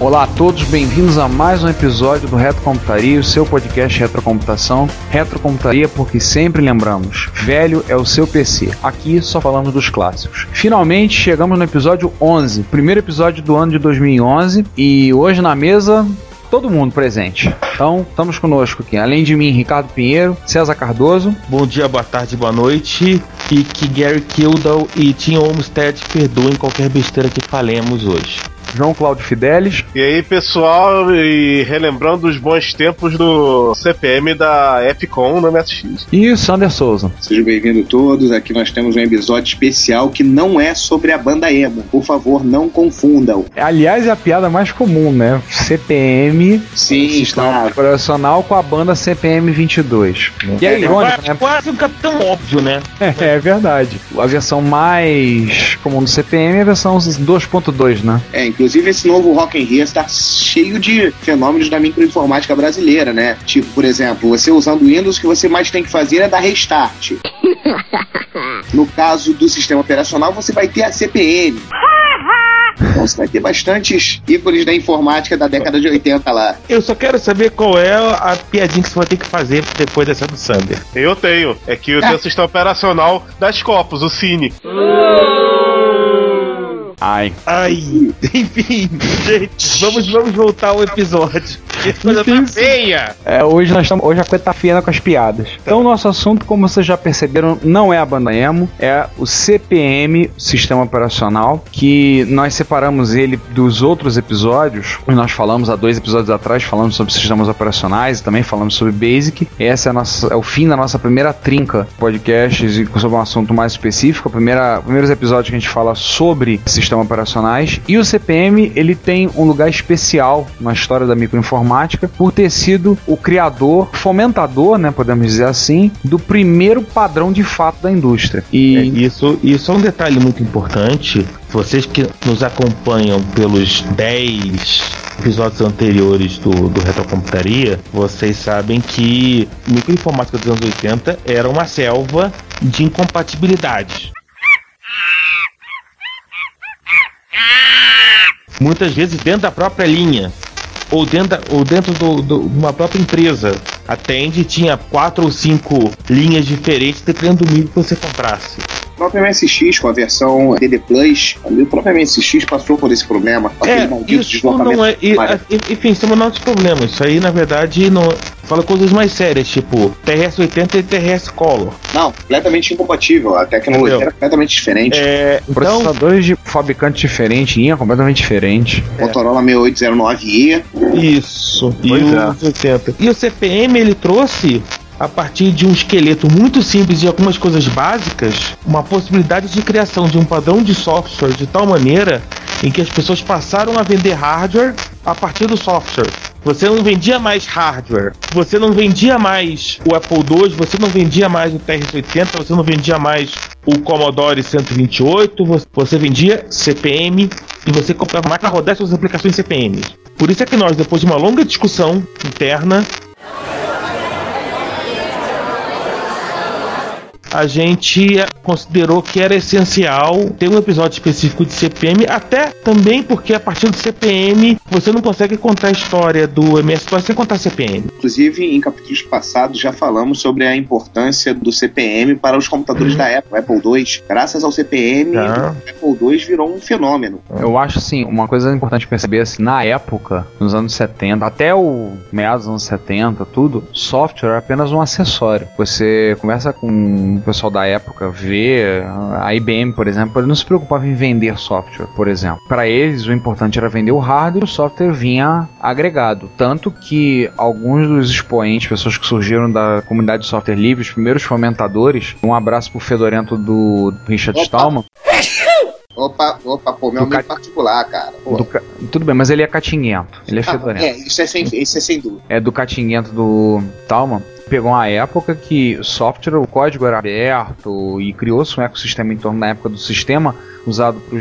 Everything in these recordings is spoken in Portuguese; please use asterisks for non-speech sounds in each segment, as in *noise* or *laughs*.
Olá a todos, bem-vindos a mais um episódio do Retrocomputaria, o seu podcast retrocomputação. Retrocomputaria porque sempre lembramos, velho é o seu PC. Aqui só falamos dos clássicos. Finalmente chegamos no episódio 11, primeiro episódio do ano de 2011 e hoje na mesa todo mundo presente. Então, estamos conosco aqui, além de mim, Ricardo Pinheiro, César Cardoso. Bom dia, boa tarde, boa noite. E que Gary Kildall e Tim Olmstead perdoem qualquer besteira que falemos hoje. João Cláudio Fidelis. E aí, pessoal, e relembrando os bons tempos do CPM da Epicom no MSX. E Sander Souza. Sejam bem-vindos todos. Aqui nós temos um episódio especial que não é sobre a banda emo. Por favor, não confundam. Aliás, é a piada mais comum, né? CPM, Sim, claro. operacional com a banda CPM 22. E é irônico, quase, né? quase um capitão óbvio, né? É, verdade. A versão mais comum do CPM é a versão 2.2, né? É, inclusive esse novo Rock in Rio está cheio de fenômenos da microinformática brasileira, né? Tipo, por exemplo, você usando Windows, o que você mais tem que fazer é dar restart. *laughs* No caso do sistema operacional, você vai ter a CPM. *laughs* Então você vai ter bastantes ícones da informática da década de 80 lá. Eu só quero saber qual é a piadinha que você vai ter que fazer depois dessa do Sander. Eu tenho. É que eu tenho o sistema operacional das copos, o Cine. Ai. Ai, *laughs* enfim, gente, vamos, vamos voltar ao episódio. Que coisa tá feia! É, hoje nós. Hoje a coisa tá fiena com as piadas. Então, o nosso assunto, como vocês já perceberam, não é a banda emo, é o CPM, Sistema Operacional, que nós separamos ele dos outros episódios. Nós falamos há dois episódios atrás, falamos sobre sistemas operacionais e também falamos sobre Basic. Esse é, nossa, é o fim da nossa primeira trinca de podcasts sobre um assunto mais específico. A primeira, primeiros episódios que a gente fala sobre sistemas operacionais. E o CPM, ele tem um lugar especial na história da microinformática por ter sido o criador, fomentador, né, podemos dizer assim, do primeiro padrão de fato da indústria. É, E isso, isso é um detalhe muito importante. Vocês que nos acompanham pelos 10 episódios anteriores do, do Retrocomputaria, vocês sabem que microinformática dos anos 80 era uma selva de incompatibilidades. Muitas vezes dentro da própria linha, ou dentro, ou dentro do, de uma própria empresa. A Tend tinha quatro ou cinco linhas diferentes dependendo do nível que você comprasse. O próprio MSX, com a versão DD Plus, o próprio MSX passou por esse problema, com aquele É, maldito isso deslocamento. não é. e- enfim, isso é menor dos problemas. Isso aí, na verdade, não. Fala coisas mais sérias, tipo TRS-80 e TRS Color. Não, completamente incompatível. A tecnologia Entendeu? era completamente diferente. É, então, processadores de fabricante diferente, linha completamente diferente. Motorola 6809i. isso. E o é. 80. E o CPM ele trouxe. A partir de um esqueleto muito simples e algumas coisas básicas, uma possibilidade de criação de um padrão de software de tal maneira em que as pessoas passaram a vender hardware a partir do software. Você não vendia mais hardware, você não vendia mais o Apple II, você não vendia mais o TRS-80, você não vendia mais o Commodore 128, vo- você vendia CPM e você comprava máquina rodar suas aplicações CPM. Por isso é que nós, depois de uma longa discussão interna, a gente considerou que era essencial ter um episódio específico de CPM, até também porque a partir do CPM você não consegue contar a história do MS-DOS sem contar CPM. Inclusive, em capítulos passados já falamos sobre a importância do CPM para os computadores da Apple, Apple II. Graças ao CPM, Tá. o Apple II virou um fenômeno. Eu acho assim, uma coisa importante perceber assim, na época, nos anos 70, até o meados dos anos 70, tudo, software era apenas um acessório. Você conversa com o pessoal da época, vê a IBM, por exemplo, ele não se preocupava em vender software, por exemplo. Para eles, o importante era vender o hardware, o software vinha agregado. Tanto que alguns dos expoentes, pessoas que surgiram da comunidade de software livre, os primeiros fomentadores, um abraço pro fedorento do Richard Opa. Stallman, Opa, opa, pô, meu Do amigo ca- particular, cara. Ca- tudo bem, mas ele é catinguento, ele é Ah, fedorento. é, isso é sem, isso é sem dúvida. é do catinguento do Talman, pegou uma época que software, o código era aberto e criou-se um ecossistema em torno da época do sistema usado para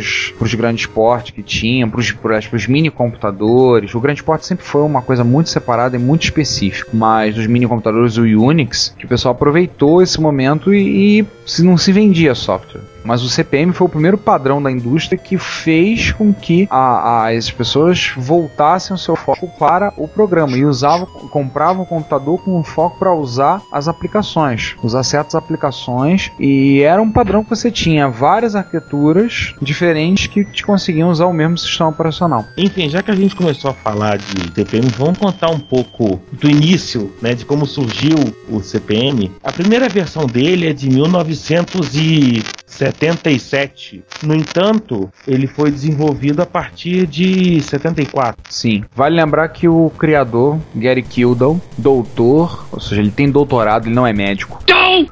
os grandes portes que tinham, para os mini computadores. O grande porte sempre foi uma coisa muito separada e muito específica, mas os mini computadores, o Unix, que o pessoal aproveitou esse momento e, e se não se vendia software. Mas o CPM foi o primeiro padrão da indústria que fez com que a, a- as pessoas voltassem o seu foco para o programa e usavam, compravam o computador com foco para usar as aplicações, usar certas aplicações e era um padrão que você tinha várias arquiteturas diferentes que te conseguiam usar o mesmo sistema operacional. Enfim, já que a gente começou a falar de CPM, vamos contar um pouco do início, né, de como surgiu o CPM. A primeira versão dele é de 1977. No entanto, ele foi desenvolvido a partir de 74. Sim, vale lembrar que o criador, Gary Kildall, doutor, ou seja, ele tem doutorado, ele não é médico.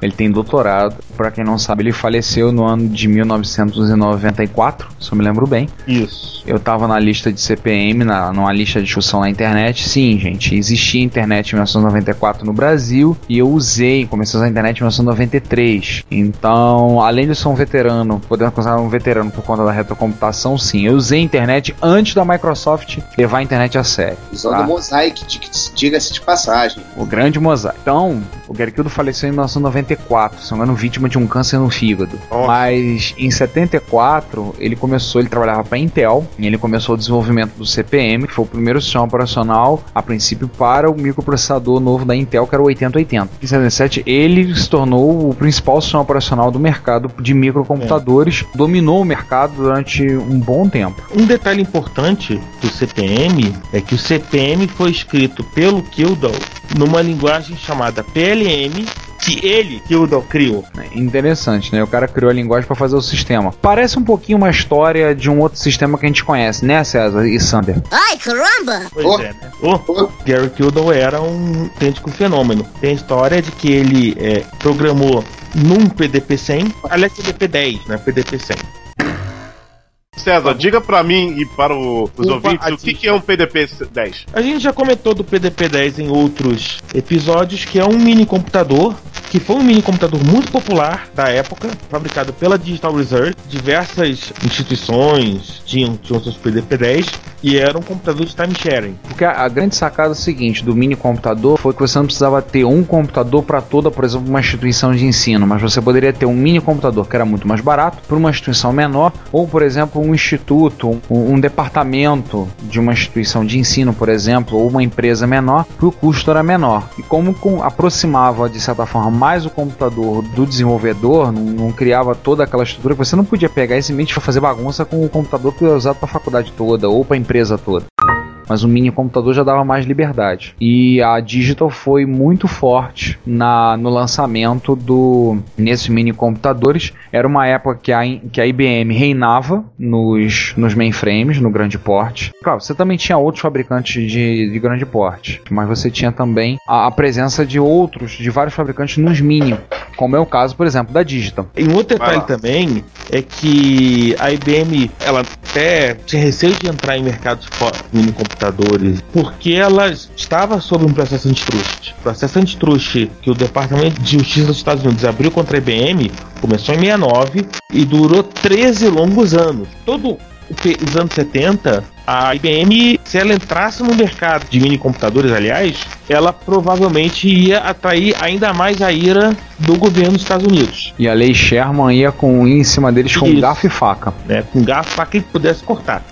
Ele tem doutorado. Pra quem não sabe, ele faleceu no ano de 1994, se eu me lembro bem. Isso. Eu tava na lista de CPM, na, numa lista de discussão na internet. Sim, gente, existia internet em 1994 no Brasil e eu usei, comecei a usar a internet em 1993. Então, além de ser um veterano, podendo considerar um veterano por conta da retrocomputação, sim, eu usei a internet antes da Microsoft levar a internet a sério. Usando tá? o Mosaic, di- diga-se de passagem. O grande mosaico. Então, o Garquildo faleceu em 1994, se não me engano, vítima de um câncer no fígado. Nossa. Mas em 74, ele começou, ele trabalhava para Intel, e ele começou o desenvolvimento do CPM, que foi o primeiro sistema operacional, a princípio, para o microprocessador novo da Intel, que era o 8080. Em 77, ele se tornou o principal sistema operacional do mercado de microcomputadores, dominou o mercado durante um bom tempo. Um detalhe importante do CPM é que o CPM foi escrito pelo Kildall numa linguagem chamada PLM, que ele, Kildall, criou. Interessante, né? O cara criou a linguagem para fazer o sistema. Parece um pouquinho uma história de um outro sistema que a gente conhece, né, César e Sander? Ai, caramba! Pois Oh. é, né? O Gary Kildall era um autêntico fenômeno. Tem a história de que ele é, programou num PDP-100, aliás, PDP-10, né? PDP-100. César, diga pra mim e para o- os Opa, ouvintes o que é um PDP-10. A gente já comentou do PDP-10 em outros episódios, que é um mini computador, que foi um mini computador muito popular da época, fabricado pela Digital Research. Diversas instituições tinham, tinham seus PDP-10 e era um computador de time sharing. Porque a, a grande sacada é seguinte do mini computador foi que você não precisava ter um computador para toda, por exemplo, uma instituição de ensino, mas você poderia ter um mini computador que era muito mais barato para uma instituição menor, ou por exemplo, um instituto, um, um departamento de uma instituição de ensino, por exemplo, ou uma empresa menor, que o custo era menor. E como com- aproximava de certa forma mais o computador do desenvolvedor, não, não criava toda aquela estrutura, você não podia pegar e simplesmente fazer bagunça com o computador que era usado para a faculdade toda ou para a empresa toda mas o mini computador já dava mais liberdade. E a Digital foi muito forte na, no lançamento do nesses mini computadores. Era uma época que a, que a IBM reinava nos, nos mainframes, no grande porte. Claro, você também tinha outros fabricantes de, de grande porte, mas você tinha também a, a presença de outros, de vários fabricantes nos mini, como é o caso, por exemplo, da Digital. E um outro detalhe também é que a IBM ela até tinha receio de entrar em mercados mini computadores porque ela estava sob um processo antitrust. O processo antitrust que o Departamento de Justiça dos Estados Unidos abriu contra a IBM começou em 69 e durou 13 longos anos. Todo os anos 70, a IBM, se ela entrasse no mercado de mini computadores, aliás, ela provavelmente ia atrair ainda mais a ira do governo dos Estados Unidos. E a lei Sherman ia com em cima deles com Isso. garfo e faca. né, com garfo para quem pudesse cortar.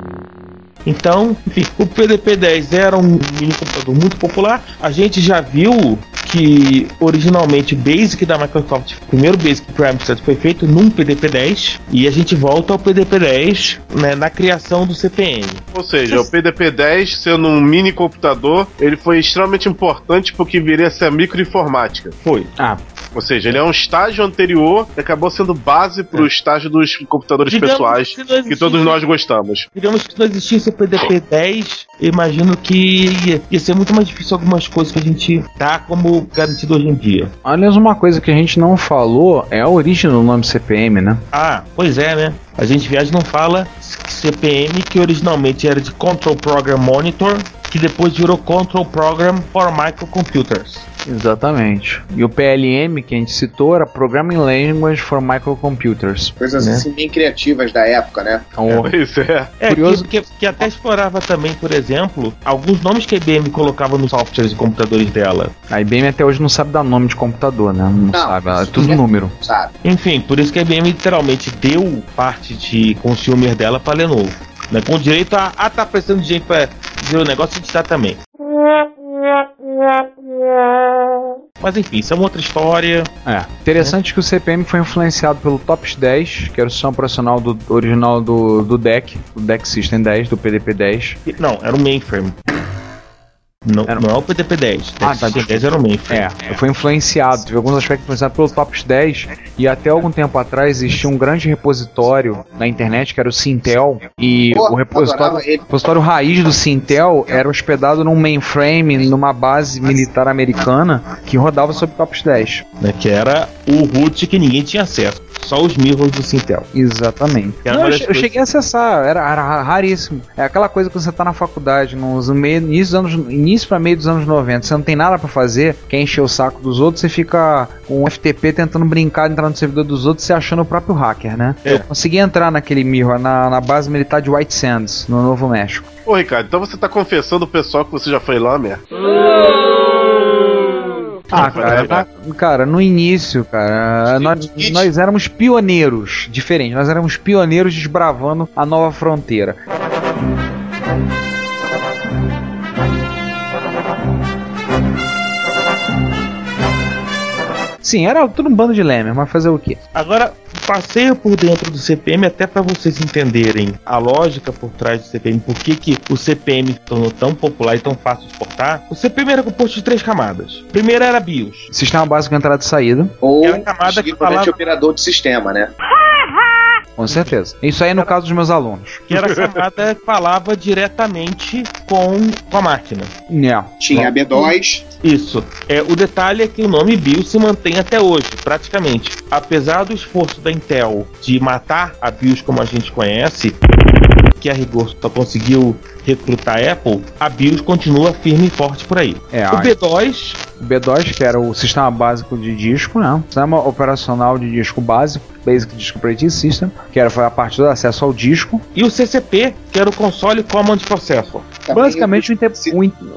Mm-hmm. Então, enfim, o PDP-10 era um mini computador muito popular. A gente já viu que originalmente o Basic da Microsoft, o primeiro Basic Amstrad foi feito num PDP-10 e a gente volta ao PDP-10 né, na criação do CPM. Ou seja, o PDP-10, sendo um mini computador, ele foi extremamente importante porque viria a ser a microinformática. Foi. Ah, Ou seja, ele é um estágio anterior que acabou sendo base para o estágio dos computadores Digamos pessoais que que todos nós gostamos. Digamos que não existisse o PDP-10, eu imagino que ia, ser muito mais difícil algumas coisas que a gente dá como garantido hoje em dia. aliás, uma coisa que a gente não falou é a origem do nome CPM, né? Ah, pois é, né? A gente viaja não fala CPM, que originalmente era de Control Program Monitor, que depois virou Control Program for Microcomputers. Exatamente. E o PLM que a gente citou era Programming Language for Microcomputers. Coisas Né? assim bem criativas da época, né? Então, Pois é. É, Curioso. que, que, que até explorava também, por exemplo, alguns nomes que a IBM colocava nos softwares e computadores dela. a IBM até hoje não sabe dar nome de computador, né? Não, Não, sabe, é isso tudo é- número. Sabe? Enfim, por isso que a IBM literalmente deu parte de consumer dela para Lenovo. Né? Com direito a, ah, tá precisando de gente para dizer o negócio, a gente dá também. Mas enfim, isso é uma outra história. É. Interessante que o CPM foi influenciado pelo TOPS 10, que era o sistema operacional do original do, do DEC, do DEC System 10, do PDP 10. Não, era o mainframe. Não, Era- não é o PDP-10. Ah, tá, O 10 era o mainframe. É, foi influenciado, teve alguns aspectos influenciados pelo TOPS 10 e até algum tempo atrás existia um grande repositório na internet que era o Sintel e Pô, o repositório, repositório raiz do Sintel era hospedado num mainframe numa base militar americana que rodava sobre TOPS 10. Né, que era o root que ninguém tinha acesso. Só os mirrors do Sintel. Exatamente. Não, eu, che- eu cheguei a acessar, era, era raríssimo. É aquela coisa que você tá na faculdade, nos meio, início, anos, início pra meio dos anos 90, você não tem nada pra fazer, quer encher o saco dos outros, você fica com o FTP tentando brincar, entrar no servidor dos outros, se achando o próprio hacker, né? É. Eu consegui entrar naquele mirror, na, na base militar de White Sands, no Novo México. Ô, Ricardo, então você tá confessando o pessoal que você já foi lá, merda? Ah, *laughs* cara, na- cara, no início, cara, nós, nós éramos pioneiros, diferente, nós éramos pioneiros desbravando a nova fronteira. Sim, era tudo um bando de lemer, mas fazer o quê? Agora, passeio por dentro do CPM até para vocês entenderem a lógica por trás do CPM, por que, que o CPM se tornou tão popular e tão fácil de exportar. O CPM era composto de três camadas. Primeira era BIOS. Sistema básico de entrada e saída, Ou Aquela camada que falava- operador de sistema, né? Com certeza. Isso aí no caso dos meus alunos. Que era a camada que falava diretamente com, com a máquina. É. Tinha a B2, Isso. É, o detalhe é que o nome BIOS se mantém até hoje, praticamente. Apesar do esforço da Intel de matar a BIOS como a gente conhece, que a rigor só conseguiu recrutar a Apple, a BIOS continua firme e forte por aí. É, O a- B2, B2, que era o sistema básico de disco, né? Sistema operacional de disco básico, Basic Disk Operating System, que era foi a parte do acesso ao disco. e o CCP, que era o Console Command Processor. também Basicamente o, inter-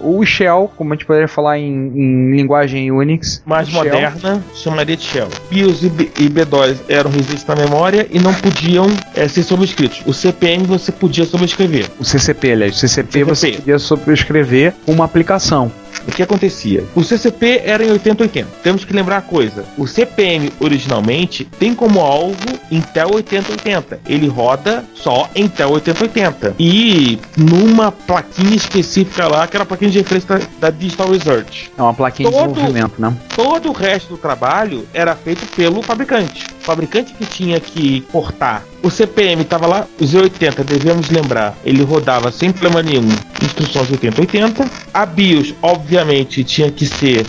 o, Shell, como a gente poderia falar em, em linguagem Unix. Mais moderna, chamaria de Shell. BIOS e, B, e B2 eram resistentes na memória e não podiam eh, ser sobrescritos. O CPM você podia sobrescrever. O CCP, aliás, o CCP, você CCP. podia sobrescrever uma aplicação. O que acontecia? O CCP era em 8080. Temos que lembrar a coisa: o CPM originalmente tem como alvo Intel 8080. Ele roda só Intel 8080. E numa plaquinha específica lá, que era a plaquinha de referência da, Digital Research. É uma plaquinha de Todo- desenvolvimento, né? Todo o resto do trabalho era feito pelo fabricante. Fabricante que tinha que portar. O CPM estava lá, o Z80, devemos lembrar, ele rodava sem problema nenhum instruções 8080. A BIOS, obviamente, tinha que ser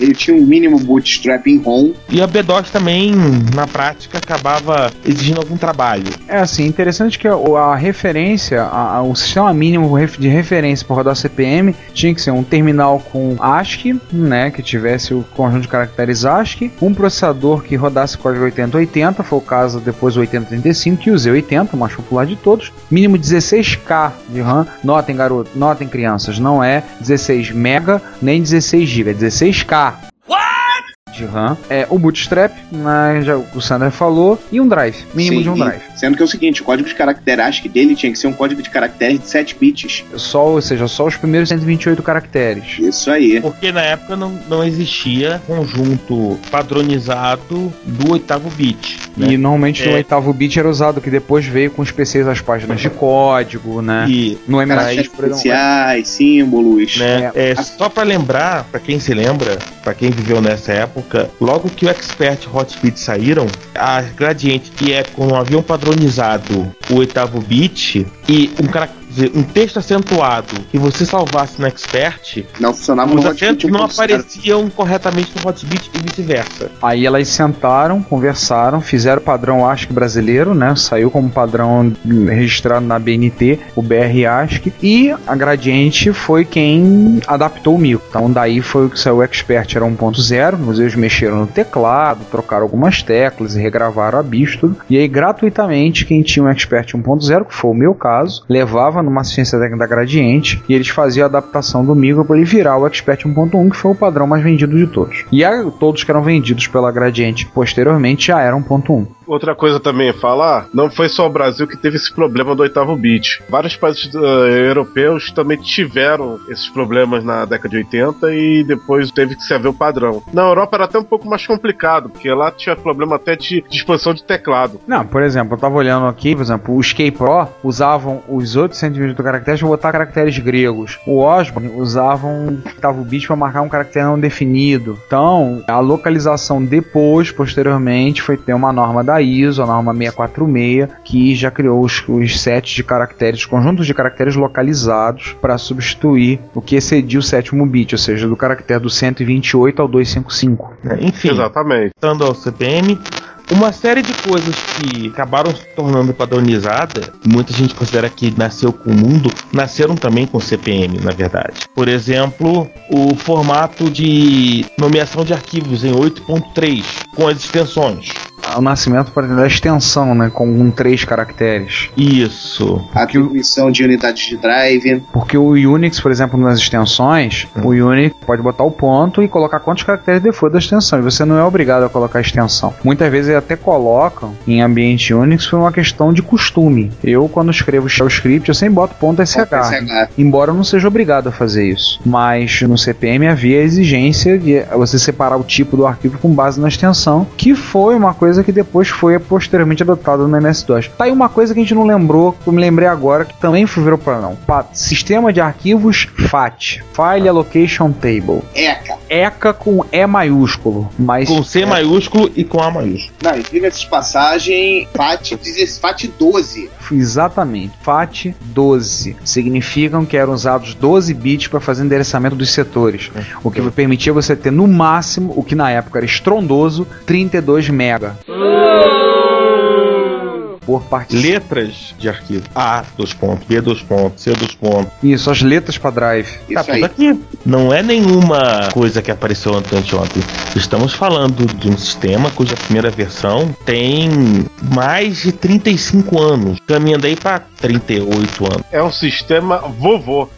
Ele tinha um mínimo bootstrap em ROM. E a B-DOS também, na prática, acabava exigindo algum trabalho. É assim, interessante que a, a referência, a- a- o sistema mínimo de referência para rodar CPM tinha que ser um terminal com ASCII, né, que tivesse o conjunto de caracteres ASCII, um processador que rodasse código 8080, foi o caso depois do 8035 e o Z80, o mais popular de todos, mínimo 16K de RAM. Notem, garoto, notem crianças, não é 16 mega nem 16 GB, é 16K de RAM. É o bootstrap, né, já o Sander falou, e um drive, mínimo Sim, de um e- drive. Sendo que é o seguinte, o código de caractere ASCII dele tinha que ser um código de caracteres de 7 bits. Só, ou seja, só os primeiros 128 caracteres. Isso aí. Porque na época não, não existia conjunto padronizado do oitavo bit. né? E normalmente no É. oitavo bit era usado, que depois veio com os PCs as páginas de código, né? E, No MSX, por exemplo. especiais, símbolos. né, é, só pra lembrar, pra quem se lembra, pra quem viveu nessa época, logo que o Expert e Hotbit saíram, a Gradiente e Epicon não haviam padronizado o oitavo bit e um caractere um texto acentuado que você salvasse no Expert, Não funcionava os acentos não 1.0. apareciam corretamente no Hotbit e vice-versa. Aí elas sentaram, conversaram, fizeram o padrão ASCII brasileiro, né? Saiu como padrão registrado na BNT, o BR ASCII, e a Gradiente foi quem adaptou o micro. Então daí foi o que saiu o Expert, era 1.0, mas eles mexeram no teclado, trocaram algumas teclas e regravaram a bicho tudo. E aí gratuitamente quem tinha um Expert 1.0, que foi o meu caso, levava numa técnica da Gradiente e eles faziam a adaptação do micro para ele virar o Expert 1.1, que foi o padrão mais vendido de todos. E a, todos que eram vendidos pela Gradiente posteriormente já eram 1.1. Outra coisa também falar, não foi só o Brasil que teve esse problema do oitavo bit. Vários países eh, europeus também tiveram esses problemas na década de 80 e depois teve que se haver o padrão. Na Europa era até um pouco mais complicado, porque lá tinha problema até de, expansão de teclado. Não, por exemplo, eu tava olhando aqui, por exemplo, os K-Pro usavam os outros 128 caracteres para botar caracteres gregos. O Osborne usavam oitavo bit para marcar um caractere não definido. Então, a localização depois, posteriormente, foi ter uma norma da ISO, a norma 646, que já criou os, os sets de caracteres, os conjuntos de caracteres localizados para substituir o que excedia o sétimo bit, ou seja, do caractere do 128 ao 255. né? Enfim, Exatamente. voltando ao CPM, uma série de coisas que acabaram se tornando padronizada, muita gente considera que nasceu com o mundo, nasceram também com o CPM, na verdade. Por exemplo, o formato de nomeação de arquivos em 8.3, com as extensões. O nascimento para da extensão, né, com um três caracteres. Isso. Atribuição de unidades de drive. Porque o Unix, por exemplo, nas extensões, o Unix pode botar o ponto e colocar quantos caracteres depois da extensão. E você não é obrigado a colocar a extensão. Muitas vezes eles até colocam em ambiente Unix por uma questão de costume. Eu, quando escrevo shell script, eu sempre boto ponto SH. SH. Embora eu não seja obrigado a fazer isso. Mas no CPM havia a exigência de você separar o tipo do arquivo com base na extensão, que foi uma coisa que depois foi posteriormente adotada no MS-DOS. Tá aí uma coisa que a gente não lembrou, que eu me lembrei agora, que também foi virou para não. Pa- Sistema de arquivos FAT, File Allocation Table. ECA. ECA com E maiúsculo, mas Com C maiúsculo e com A maiúsculo. Não, e diga-se de passagem, FAT, diz FAT 12. Exatamente. FAT 12 significam que eram usados 12 bits para fazer endereçamento dos setores, o que permitia você ter no máximo, o que na época era estrondoso, 32 mega. Por partição. Letras de arquivo. A, dois pontos, B, dois pontos, C, dois pontos. Isso, as letras para drive. Isso tá tudo aí. aqui. Não é nenhuma coisa que apareceu ontem ontem. Estamos falando de um sistema cuja primeira versão tem mais de 35 anos, caminhando aí para 38 anos. É um sistema vovô.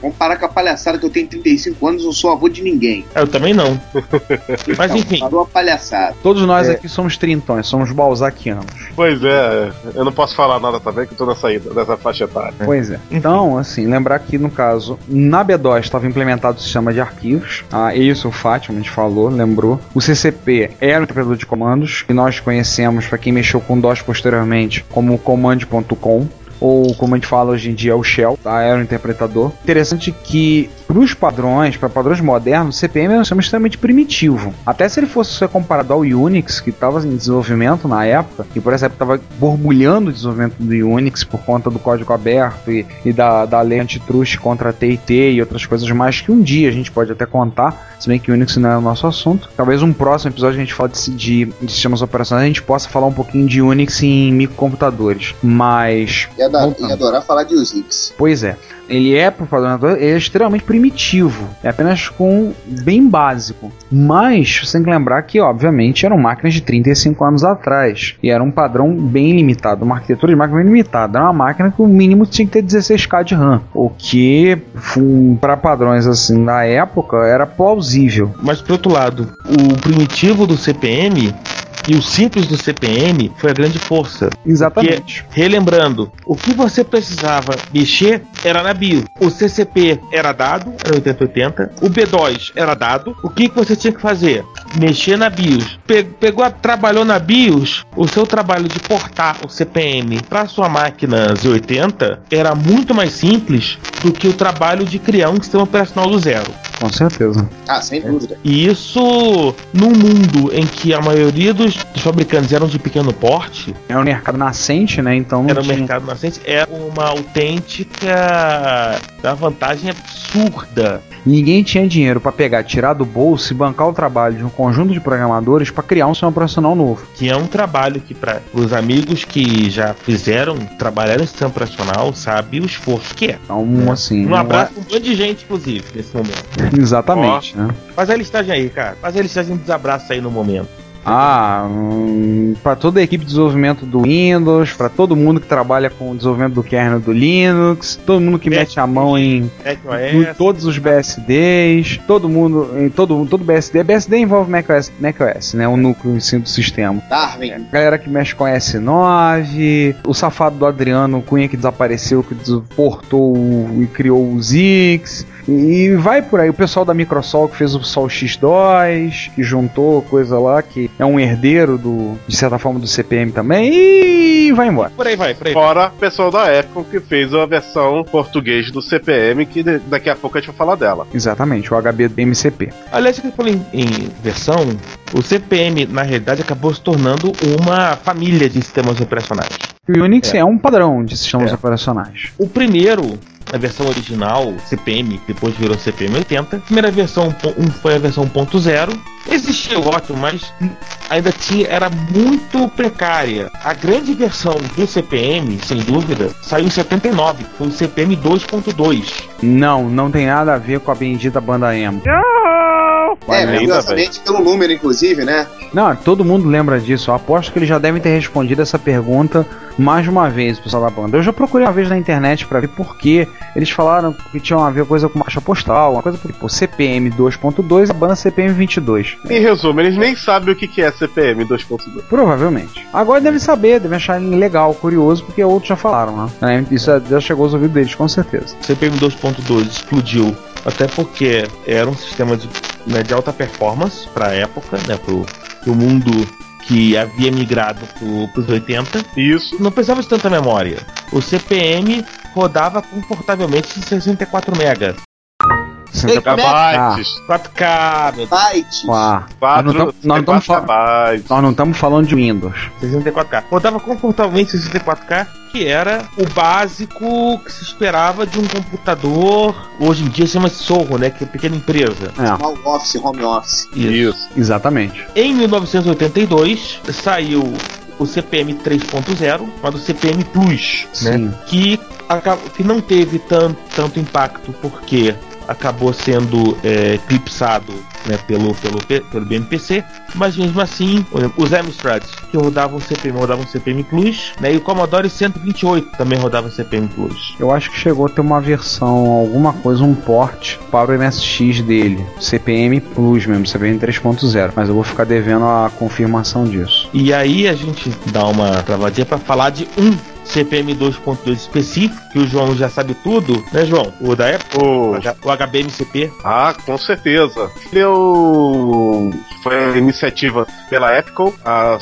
Comparar com a palhaçada que eu tenho 35 anos, eu sou avô de ninguém. Eu também não. *laughs* Mas Não, enfim, Parou a palhaçada. Todos nós aqui somos trintões, somos balzaquianos. Pois é, eu não posso falar nada também que eu tô na saída dessa faixa etária. Pois é. Então, assim, lembrar que no caso, na B2 estava implementado o sistema de arquivos. Ah, isso o Fátima, a gente falou, lembrou. O CCP era o interpretador de comandos, que nós conhecemos, para quem mexeu com DOS posteriormente, como o command.com. Ou como a gente fala hoje em dia, é o Shell, tá? Era o interpretador. Interessante que para os padrões, para padrões modernos, o CPM é um sistema extremamente primitivo. Até se ele fosse ser comparado ao Unix, que estava em desenvolvimento na época, e por essa época estava borbulhando o desenvolvimento do Unix por conta do código aberto e, e da, da lei antitrust contra a TIT e outras coisas mais que um dia a gente pode até contar, se bem que o Unix não é o nosso assunto. Talvez um próximo episódio a gente fale de, de, de sistemas operacionais, a gente possa falar um pouquinho de Unix em microcomputadores. Mas. Ia adorar falar de Unix. Pois é. Ele é, por padronador, ele é extremamente primitivo. É apenas com bem básico. Mas você tem que lembrar que, obviamente, eram máquinas de 35 anos atrás. E era um padrão bem limitado. Uma arquitetura de máquina bem limitada. Era uma máquina que o mínimo tinha que ter 16K de RAM. O que, para padrões assim da época, era plausível. Mas por outro lado, o primitivo do CPM e o simples do CPM foi a grande força. Exatamente. Relembrando, o que você precisava mexer era na BIOS. O CCP era dado, era 8080. O B2 era dado. O que que você tinha que fazer? Mexer na BIOS. Pe- Pegou, trabalhou na BIOS, o seu trabalho de portar o CPM para sua máquina Z80 era muito mais simples do que o trabalho de criar um sistema operacional do zero. Com certeza. Ah, sem dúvida. E isso num mundo em que a maioria dos, dos fabricantes eram de pequeno porte, Era um mercado nascente, né? Então era um tinha- mercado nascente, era uma autêntica da vantagem absurda. Ninguém tinha dinheiro para pegar, tirar do bolso e bancar o trabalho de um conjunto de programadores para criar um sistema profissional novo. Que é um trabalho que, para os amigos que já fizeram, trabalharam em sistema operacional, sabe o esforço que é. Então, assim. Um abraço pra um monte de gente, inclusive, nesse momento. Exatamente, né? Faz a listagem aí, cara. Faz a listagem de desabraço aí no momento. Ah, hum, para toda a equipe de desenvolvimento do Windows, para todo mundo que trabalha com o desenvolvimento do kernel do Linux, todo mundo que mete a mão em, em todos os BSDs, todo mundo, em todo todo BSD, BSD envolve macOS, macOS, né, o núcleo em si do sistema. Darwin. Galera que mexe com S9, o safado do Adriano Cunha que desapareceu, que portou e criou o Zix, e vai por aí. O pessoal da Microsoft que fez o Sol X2, que juntou coisa lá, que é um herdeiro do, de certa forma do CPM também, e vai embora. Por aí vai, por aí. Fora o pessoal da Apple que fez a versão português do CPM, que daqui a pouco a gente vai falar dela. Exatamente, o HBMCP. Aliás, que falou em, em versão, o CPM na realidade acabou se tornando uma família de sistemas operacionais. O Unix é, um padrão de sistemas É. operacionais. O primeiro, a versão original, CPM, que depois virou CPM 80, a primeira versão um foi a versão 1.0. Existia ótimo, mas ainda tinha, era muito precária. A grande versão do CPM, sem dúvida, saiu em 79, foi o CPM 2.2. Não, não tem nada a ver com a bendita banda emo. É, curiosamente pelo número, inclusive, né? Não, todo mundo lembra disso. Eu aposto que eles já devem ter respondido essa pergunta mais de uma vez, o pessoal da banda. Eu já procurei uma vez na internet pra ver por que eles falaram que tinham a ver coisa com marcha postal, uma coisa por tipo CPM 2.2 e a banda CPM 22. Em resumo, eles nem sabem o que é CPM 2.2. Provavelmente. Agora devem saber, devem achar legal, curioso, porque outros já falaram, né? É, Isso já chegou aos ouvidos deles, com certeza. CPM 2.2 explodiu, até porque era um sistema de, né, de alta performance para a época, né, pro, pro mundo que havia migrado para os 80. Isso. Não precisava de tanta memória. O CPM rodava confortavelmente em 64 MB. Gigabytes. 4K, meu Deus, Bytes. Ah, nós 4, não tam- nós não estamos falando. não estamos falando de Windows. 64K. Rodava confortavelmente em 64K, que era o básico que se esperava de um computador. Hoje em dia chama-se Sorro, né? Que é pequena empresa. É, Home office, home office. Isso. exatamente. Em 1982 saiu o CPM 3.0, chamado CPM Plus, né? Sim. Que, aca- que não teve tan- tanto impacto porque acabou sendo é, eclipsado né, pelo, pelo, pelo BMPC, mas mesmo assim, os Amstrads que rodavam CPM rodavam CPM Plus, né, e o Commodore 128 também rodava CPM Plus. Eu acho que chegou a ter uma versão, alguma coisa, um port para o MSX dele. CPM Plus mesmo, CPM 3.0. Mas eu vou ficar devendo a confirmação disso. E aí a gente dá uma travadinha para falar de um CPM 2.2 específico, que o João já sabe tudo, né, João? O da época, O... o HBMCP. Ah, com certeza. Ele o foi a iniciativa pela Apple. a-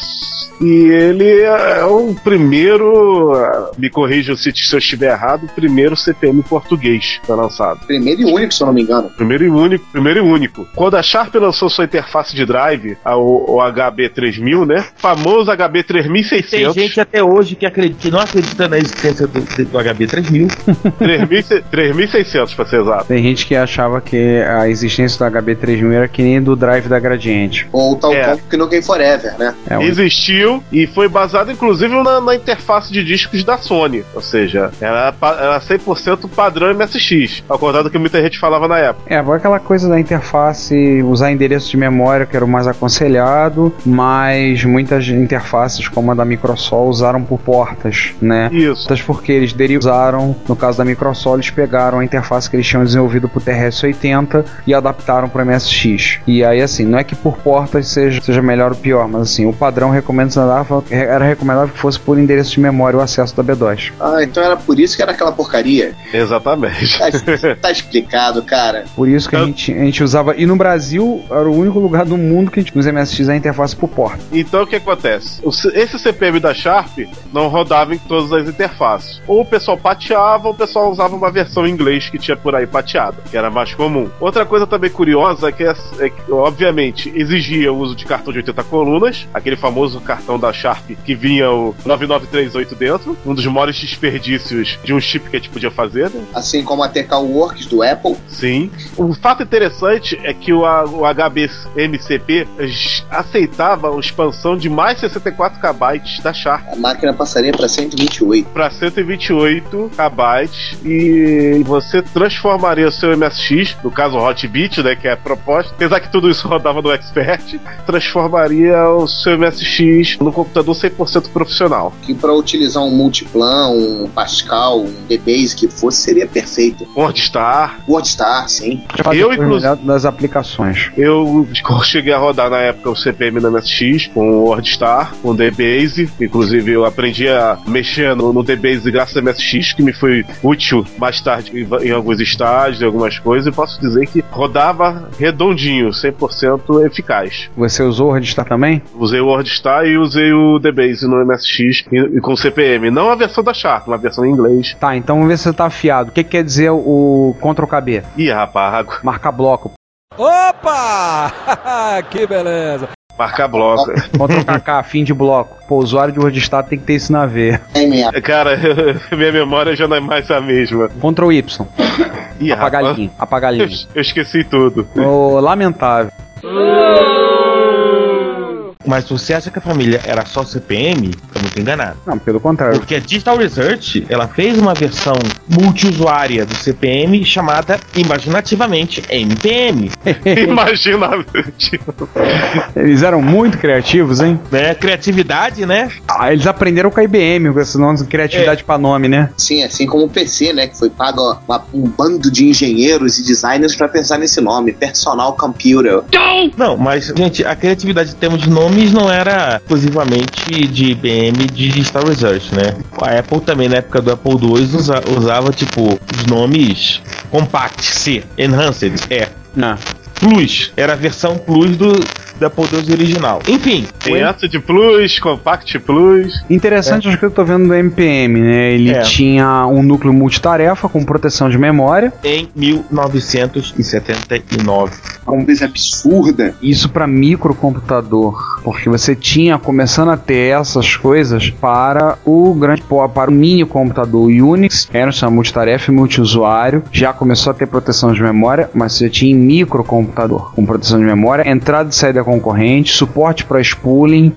e ele é o primeiro, me corrija se se eu estiver errado, o primeiro CPM português que foi lançado. Primeiro e único, se eu não me engano. Primeiro e único, primeiro e único. Quando a Sharp lançou sua interface de drive, a- o, o HB3000, né? Famoso Tem HB3600. gente até hoje que, acredita, que não acredita na existência do, do HB3000. 3000 3600 pra ser exato. Tem gente que achava que a existência do HB3000 era que nem do drive da Gradiente. Ou tal É. como que no Game Forever, né? É, o- Existiu e foi baseado inclusive na, na interface de discos da Sony. Ou seja, era, era 100% padrão MSX. Ao contrário do que muita gente falava na época. É, foi aquela coisa da interface usar endereço de memória que era o mais aconselhado, mas muitas interfaces, como a da Microsol, usaram por portas, né? Isso. Porque eles derivaram, no caso da Microsol, eles pegaram a interface que eles tinham desenvolvido pro TRS-80 e adaptaram para MSX. E aí, assim, não é que por portas seja, seja melhor ou pior, mas assim, o padrão recomendava, era recomendável que fosse por endereço de memória o acesso da B2. Ah, então era por isso que era aquela porcaria. Exatamente. Tá, tá explicado, cara. Por isso que a Eu- gente, a gente usava. E no Brasil era o único lugar do mundo que a gente usa MSX a interface por porta. Então o que acontece? Esse CPM da Sharp não rodava em todas as interfaces. Ou o pessoal pateava, ou o pessoal usava uma versão em inglês que tinha por aí pateada, que era mais comum. Outra coisa também curiosa é que, é que, obviamente, exigia o uso de cartão de 80 colunas, aquele famoso cartão da Sharp que vinha o 9938 dentro, um dos maiores desperdícios de um chip que a gente podia fazer, né? Assim como a TK Works do Apple. Sim. O fato interessante é que o, o HBMCP aceitava a expansão de mais 64 KB da Sharp A máquina passaria para 128. para 128 KB e você transformaria o seu MSX, no caso o Hotbit, né, que é a proposta, apesar que tudo isso *laughs* rodava no Expert, transformaria o seu MSX num computador 100% profissional. Que para utilizar um Multiplan, um Pascal, um DBase que fosse, seria perfeito. WordStar, WordStar, sim. Eu, inclusive- das aplicações. Eu cheguei a rodar na época o CPM na MSX com o WordStar, com o DBase. Inclusive, eu aprendi a mexer no, no DBase graças ao MSX, que me foi útil mais tarde em, alguns estágios, em algumas coisas. E posso dizer que rodava redondinho, 100% eficaz. Você usou o Registar também? Usei o WordStar e usei o DBase no MSX e, e com CPM. Não a versão da Sharp, uma versão em inglês. Tá, então vamos ver se você tá afiado. O que, que quer dizer o Ctrl KB? Ih, rapaz. Marca bloco. Opa! *laughs* que beleza! Marcar bloco. Ctrl KK, fim de bloco. Pô, o usuário de WordStar tem que ter isso na veia. É mesmo. Cara, *laughs* minha memória já não é mais a mesma. Ctrl Y. Ih, Apagar rapaz. linha. Apagar Eu, linha. eu esqueci tudo. Ô, lamentável. Mas se você acha que a família era só CPM, tá muito enganado. Não, pelo contrário. Porque a Digital Research, ela fez uma versão multiusuária do CPM chamada, imaginativamente, MPM. *laughs* Imagina. Eles eram muito criativos, hein? Né? Criatividade, né? Ah, eles aprenderam com a IBM, com esse nome de criatividade pra nome, né? Sim, assim como o PC, né? Que foi pago uma- um bando de engenheiros e designers para pensar nesse nome, Personal Computer. Não, mas, gente, a criatividade em termos de nomes não era exclusivamente de IBM de Digital Research, né? A Apple também, na época do Apple II, usa- usava, tipo, os nomes Compact C, Enhanced E. Não. Plus, era a versão Plus do, do Apple II original. Enfim, Tem essa de Plus, Compact Plus. Interessante acho que eu tô vendo do MPM, né? Ele É. tinha um núcleo multitarefa com proteção de memória. em 1979. Uma coisa absurda. Isso para microcomputador, porque você tinha começando a ter essas coisas para o grande para o mini computador O Unix, era uma multitarefa e multiusuário, já começou a ter proteção de memória, mas você tinha microcomputador com proteção de memória, entrada e saída concorrente, suporte para spooling,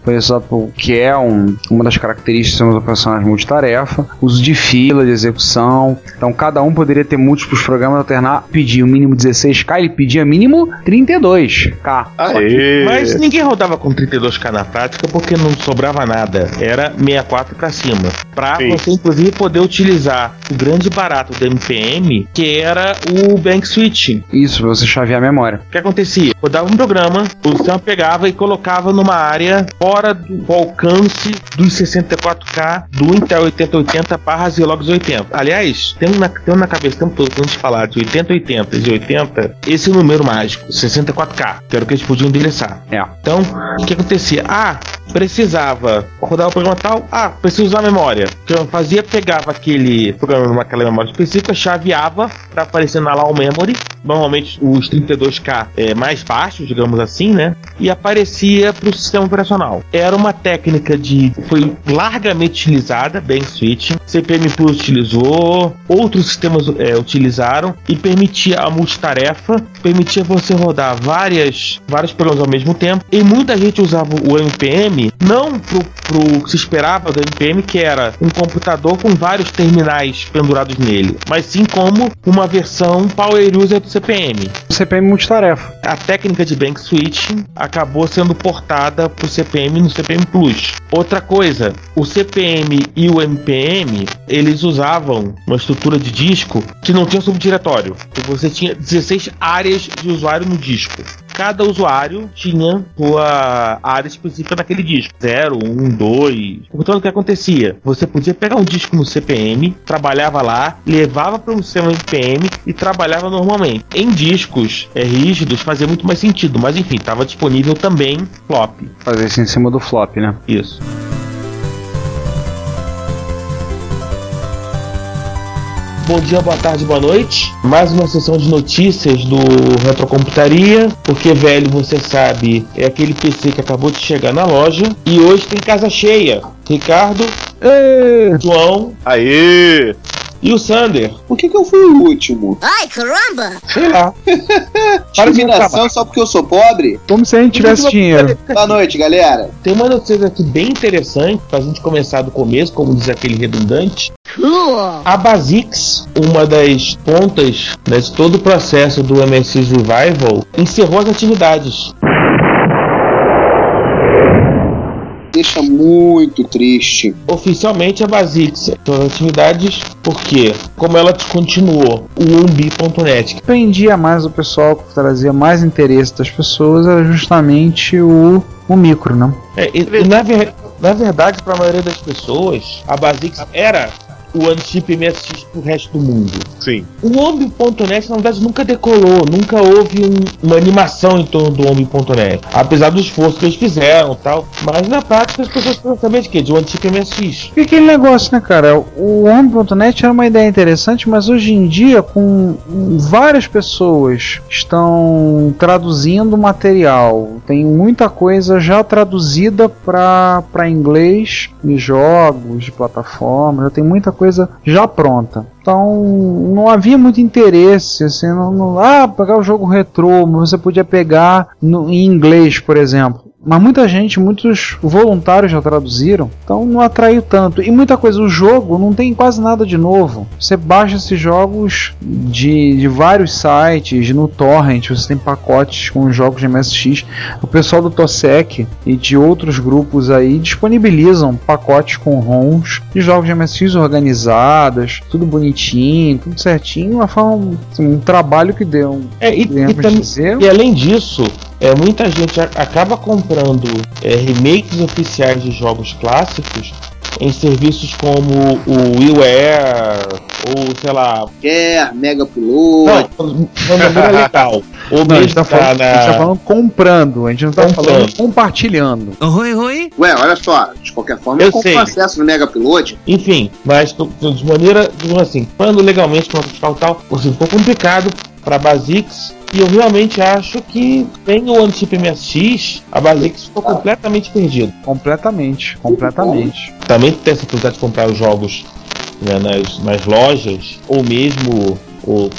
que é um- uma das características sistemas operacionais multitarefa, uso de fila de execução. Então cada um poderia ter múltiplos programas alternar, pedir o mínimo 16K, ele pedia mínimo 32K. Aê! Mas ninguém rodava com 32K na prática porque não sobrava nada. Era 64 pra cima. Pra Sim. você, inclusive, poder utilizar o grande barato do MPM, que era o Bank Switching. Isso, pra você chavear a memória. O que acontecia? Rodava um programa, o sistema pegava e colocava numa área fora do alcance dos 64K do Intel 8080 barra Zilog 80. Aliás, tem na, tem na cabeça o tempo todo, quando a gente falar de 8080 e 80, esse número mágico, 64K, que era o que eles podiam endereçar. É. Então, o que acontecia? Ah, precisava rodar o programa tal. Ah, preciso usar a memória. O que eu fazia? Pegava aquele programa naquela memória específica, chaveava para aparecer na LAW Memory. Normalmente os 32K é, mais baixos, digamos assim, né? E aparecia para o sistema operacional. Era uma técnica de. foi largamente utilizada, Bank Switching. CPM Plus utilizou, outros sistemas é, utilizaram e permitia a multitarefa, permitia você rodar várias, vários programas ao mesmo tempo. E muita gente usava o MPM não pro, pro que se esperava do MPM, que era um computador com vários terminais pendurados nele, mas sim como uma versão Power User do CPM. CPM multitarefa. A técnica de bank switching acabou sendo portada para o CPM no CPM Plus. Outra coisa, o CPM e o MPM eles usavam uma estrutura de disco que não tinha subdiretório. Você tinha 16 áreas de usuário no disco. Cada usuário tinha sua área específica naquele disco. 0, 1, 2. Portanto, o que acontecia? Você podia pegar um disco no CPM, trabalhava lá, levava para um sistema MPM e trabalhava normalmente. Em discos é, rígidos fazia muito mais sentido, mas enfim, estava disponível também flop. Fazer isso em cima do flop, né? Isso. Bom dia, boa tarde, boa noite. Mais uma sessão de notícias do Retrocomputaria, porque velho, você sabe, é aquele PC que acabou de chegar na loja e hoje tem casa cheia. Ricardo, João Aê! e o Sander. Por que, que eu fui o último? Ai, caramba! Sei lá. *laughs* Discriminação só porque eu sou pobre? Como se a gente tivesse dinheiro. Boa noite, galera. Tem uma notícia aqui bem interessante pra gente começar do começo, como diz aquele redundante. Cool! A Basix, uma das pontas né, de todo o processo do MSX Revival, encerrou as atividades. Deixa muito triste. Oficialmente a Basix encerrou as atividades porque, como ela descontinuou o umbi.net, Prendia mais o pessoal, que trazia mais interesse das pessoas, era justamente o, o micro, né? É, e, e na, ver- na verdade, para a maioria das pessoas, a Basix era o anti-chip MSX pro resto do mundo. Sim. O Ombi.net, na verdade, nunca decolou, nunca houve um- uma animação em torno do Ombi.net. Apesar do esforço que eles fizeram e tal. Mas na prática as pessoas querem saber de quê? De um antigo MSX. E aquele negócio, né, cara? O Home.net era uma ideia interessante, mas hoje em dia, com várias pessoas estão traduzindo material, tem muita coisa já traduzida para inglês, em jogos de plataforma, já tem muita coisa já pronta. Então não havia muito interesse, assim, não, não- ah, pegar o jogo retrô, você podia pegar no, em inglês, por exemplo. Mas muita gente, muitos voluntários já traduziram, então não atraiu tanto. E muita coisa, o jogo não tem quase nada de novo. Você baixa esses jogos de, de vários sites, no Torrent, você tem pacotes com jogos de MSX. O pessoal do Tosec e de outros grupos aí disponibilizam pacotes com ROMs de jogos de MSX organizadas, tudo bonitinho, tudo certinho, uma forma, assim, um trabalho que deu. É, e, e, dizer, e além disso, é, muita gente acaba comprando é, remakes oficiais de jogos clássicos em serviços como o WiiWare ou sei lá. É, Mega Pulou. Não, o é legal. Ou Não, a gente tá falando, na- a gente tá falando comprando, a gente não tá Comprando. falando compartilhando. Ué, olha só, de qualquer forma, Eu eu compro sei. acesso no Mega Upload. Enfim, mas de maneira, digamos assim, falando legalmente para fiscal tal, assim, ficou complicado para a Basix. E eu realmente acho que sem o Antip MSX, a Basix ficou completamente perdida. Completamente, completamente. Também tem essa possibilidade de comprar os jogos né, nas, nas lojas, ou mesmo o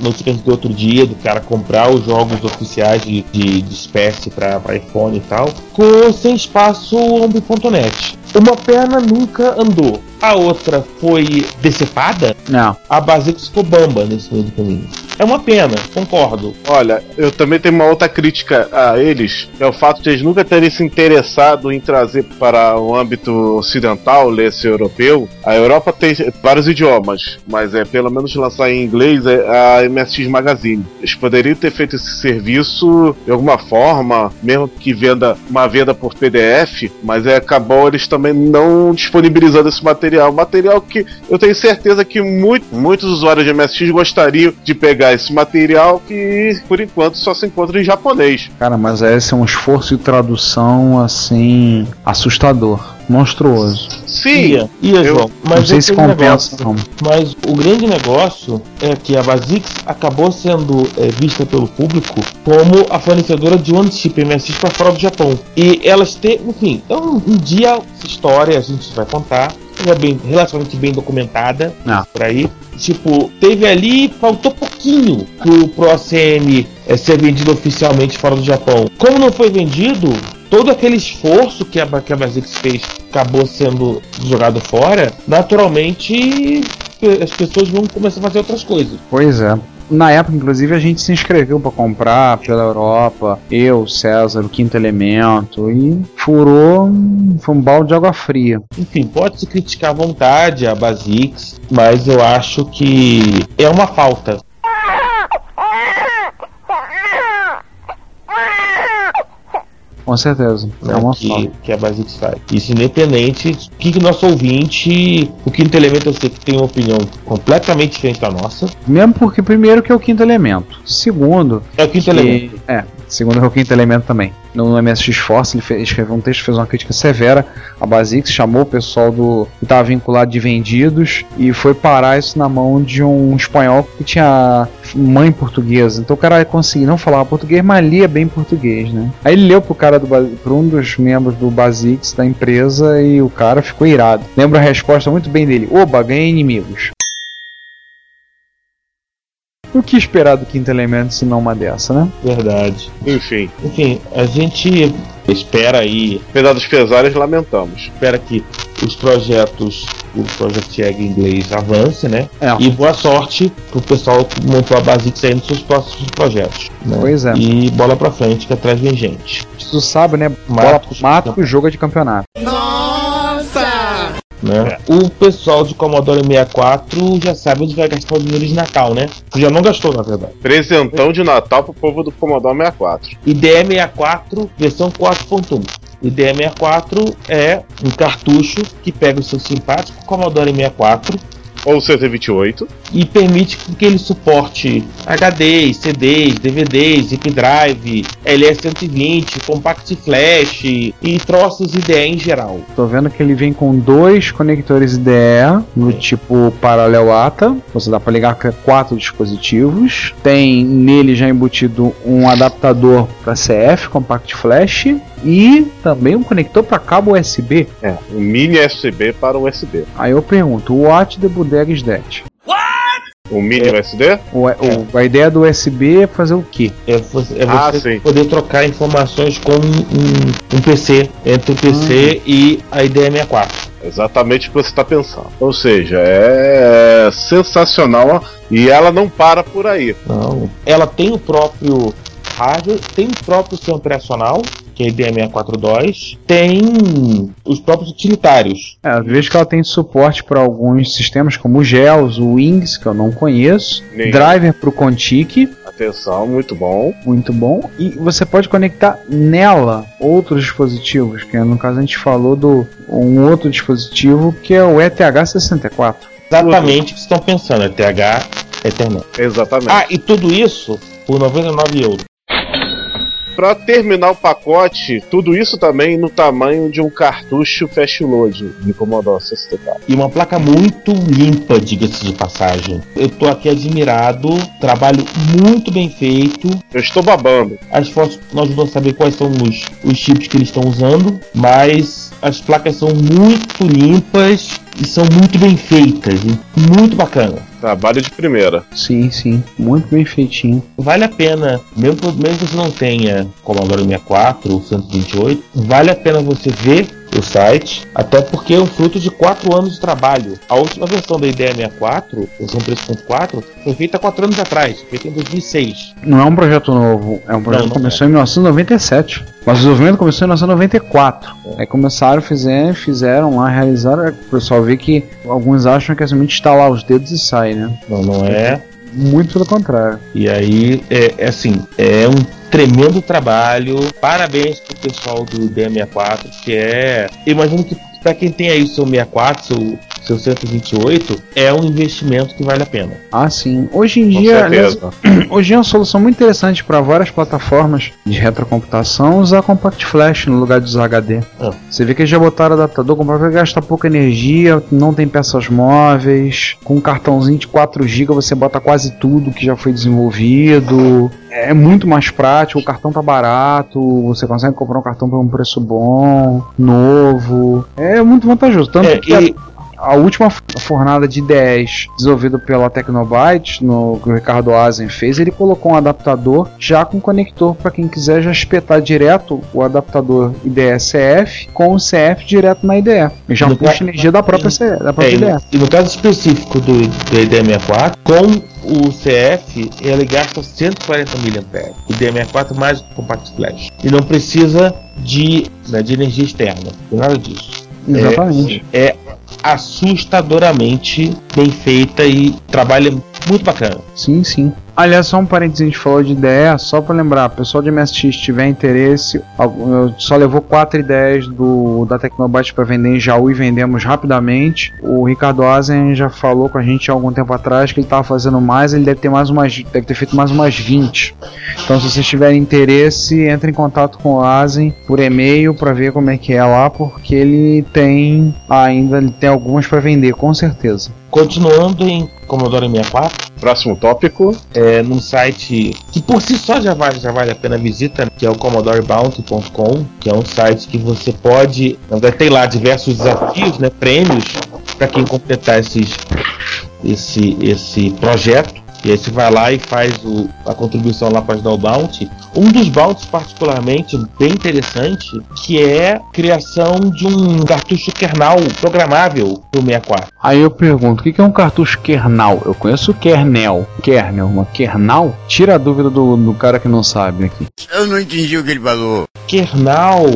notícia do outro dia do cara comprar os jogos oficiais de, de, de espécie para iPhone e tal, com sem espaço ombi.net. Uma perna nunca andou, a outra foi decepada, Não. a Basix ficou bamba nesse meio do caminho. É uma pena, concordo. Olha, eu também tenho uma outra crítica a eles, é o fato de eles nunca terem se interessado em trazer para o âmbito ocidental, lesse europeu. A Europa tem vários idiomas, mas é pelo menos lançar em inglês é a MSX Magazine. Eles poderiam ter feito esse serviço de alguma forma, mesmo que venda uma venda por PDF, mas é, acabou eles também não disponibilizando esse material. Material que eu tenho certeza que muito, muitos usuários de MSX gostariam de pegar esse material que por enquanto só se encontra em japonês. Cara, mas esse é um esforço de tradução assim assustador, monstruoso. Sim, Ia, ia, eu João. Mas não sei se é compensa, negócio. não. Mas o grande negócio é que a Basix acabou sendo é, vista pelo público como a fornecedora de one chip MSX para fora do Japão. E elas têm, enfim, então um dia essa história a gente vai contar. Bem, relativamente bem documentada Ah. por aí. Tipo, teve ali, faltou pouquinho pro Pro ACM é, ser vendido oficialmente fora do Japão. Como não foi vendido, todo aquele esforço que a, que a Basix fez acabou sendo jogado fora, naturalmente as pessoas vão começar a fazer outras coisas. Pois é. Na época, inclusive, a gente se inscreveu pra comprar pela Europa. Eu, César, o Quinto Elemento. E furou. Foi um balde de água fria. Enfim, pode se criticar à vontade a Basix, mas eu acho que é uma falta. Com certeza. É né, uma que, que a Basix faz. Isso independente do que, que nosso ouvinte, o quinto elemento eu sei que tem uma opinião completamente diferente da nossa. Mesmo porque, primeiro, que é o Quinto Elemento. Segundo, É o quinto que- elemento. É, segundo é o Quinto Elemento também. No, MSX Force, ele fez, escreveu um texto, fez uma crítica severa a Basix, chamou o pessoal do que estava vinculado de vendidos e foi parar isso na mão de um espanhol que tinha mãe portuguesa. Então o cara conseguia não falava português, mas lia bem português, né? Aí ele leu pro cara do pra um dos membros do Basix da empresa e o cara ficou irado. Lembro a resposta muito bem dele: Oba, ganhei inimigos. O que esperar do quinto elemento se não uma dessa, né? Verdade. enfim, Enfim, a gente espera aí, apesar dos pesares, lamentamos. espera que os projetos, o Project Egg em inglês avance, né? É. E boa sorte pro pessoal que montou a Basix aí nos seus próximos projetos. né? Pois é. E bola pra frente que atrás vem gente. Tu sabe, né? Bola Mato, pro mato e jogo de campeonato. Né? O pessoal de Commodore 64 já sabe onde vai gastar o dinheiro de Natal, né? Já não gastou, na verdade. Presentão de Natal pro povo do Commodore 64. IDE64 versão 4.1. IDE64 é um cartucho que pega o seu simpático Commodore 64 Ou CT28. e permite que ele suporte HDs, CDs, DVDs, zip drive, LS120, compact flash e troços IDE em geral. Tô vendo que ele vem com dois conectores IDE no tipo paralelo ATA. Você dá pra ligar com quatro dispositivos. Tem nele já embutido um adaptador para CF, Compact Flash. E também um conector para cabo USB. É, um mini USB para o USB. Aí eu pergunto, what the bodega is that? Um mini É. USB? O, o- a ideia do USB é fazer o quê? É você, é Ah, você sim. poder trocar informações com um, um- PC, entre o PC e a IDE64. Exatamente o que você está pensando. Ou seja, é sensacional e ela não para por aí. Não. Ela tem o próprio hardware, tem o próprio sistema operacional, que é a IDE642, tem os próprios utilitários. É, vejo que ela tem suporte para alguns sistemas como o GELS, o Wings, que eu não conheço. Nem- Driver para o Contic, Atenção, muito bom. muito bom. E você pode conectar nela outros dispositivos, que no caso a gente falou do um outro dispositivo que é o ETH64. Exatamente o que vocês estão pensando, é TH Ethernet. Exatamente. Ah, e tudo isso por 99 euros. Para terminar o pacote, tudo isso também no tamanho de um cartucho fast load de Commodore 64. E uma placa muito limpa, diga-se de passagem. Eu tô aqui admirado, trabalho muito bem feito. Eu estou babando. As fotos não ajudam a saber quais são os, os chips que eles estão usando, mas as placas são muito limpas e são muito bem feitas. Muito bacana. Trabalho de primeira. Sim, sim, muito bem feitinho. Vale a pena, mesmo, mesmo que você não tenha Commodore 64 ou 128, vale a pena você ver o site, até porque é um fruto de quatro anos de trabalho. A última versão da IDEA 64, versão 3.4, foi feita quatro anos atrás, feita em 2006. Não é um projeto novo, é um projeto Não, que não começou em 1997. Mas o desenvolvimento começou em 1994. Aí começaram, fizeram, fizeram lá, realizaram. O pessoal vê que alguns acham que é somente instalar os dedos e sai, né? Não, não é. Muito pelo contrário. E aí, é, é assim, é um tremendo trabalho. Parabéns pro pessoal do DM64, que é. Eu imagino que para quem tem aí o seu 64, seu, seu 128, é um investimento que vale a pena. Ah, sim. Hoje em Com dia, aliás, *clears throat* hoje é uma solução muito interessante para várias plataformas de retrocomputação usar Compact Flash no lugar de usar HD. Ah. Você vê que eles já botaram adaptador, Compact Flash gasta pouca energia, não tem peças móveis, com um cartãozinho de 4 GB você bota quase tudo que já foi desenvolvido. É muito mais prático, o cartão tá barato, você consegue comprar um cartão por um preço bom, novo. É muito vantajoso. Tanto É, que e- a última f- fornada de 10 desenvolvido pela Tecnobyte, no que o Ricardo Azen fez, ele colocou um adaptador já com conector para quem quiser já espetar direto o adaptador IDE-CF com o CF direto na IDE. E já No puxa ca- energia da própria, C- da própria É, IDE. e no caso específico do, do IDM64, com o CF, ele gasta 140 mAh. O IDM64 mais o Compact Flash. E não precisa de, né, de energia externa. Nada disso. Exatamente. É assustadoramente bem feita e trabalha muito bacana. Sim, sim. Aliás, só um parênteses, a gente falou de ideia, só para lembrar, pessoal de MSX tiver interesse, só levou quatro ideias do, da Tecnobyte para vender em Jaú e vendemos rapidamente. O Ricardo Azen já falou com a gente há algum tempo atrás que ele estava fazendo mais, ele deve ter mais umas, deve ter feito mais umas 20. Então, se vocês tiverem interesse, entre em contato com o Azen por e-mail para ver como é que é lá, porque ele tem ainda ele tem algumas para vender, com certeza. Continuando em Commodore 64, Próximo tópico. é, num site que por si só já vale, já vale a pena a visita, que é o CommodoreBounty.com, que é um site que você pode, na verdade, tem lá diversos desafios, né, prêmios para quem completar esses, esse, esse projeto. E aí você vai lá e faz o- a contribuição lá para ajudar o Bounty. Um dos Bounties particularmente bem interessante, que é a criação de um cartucho kernel programável do 64. Aí eu pergunto, o que que é um cartucho kernel? Eu conheço o kernel. Kernel, uma kernel? Tira a dúvida do, do cara que não sabe aqui. Eu não entendi o que ele falou. kernel.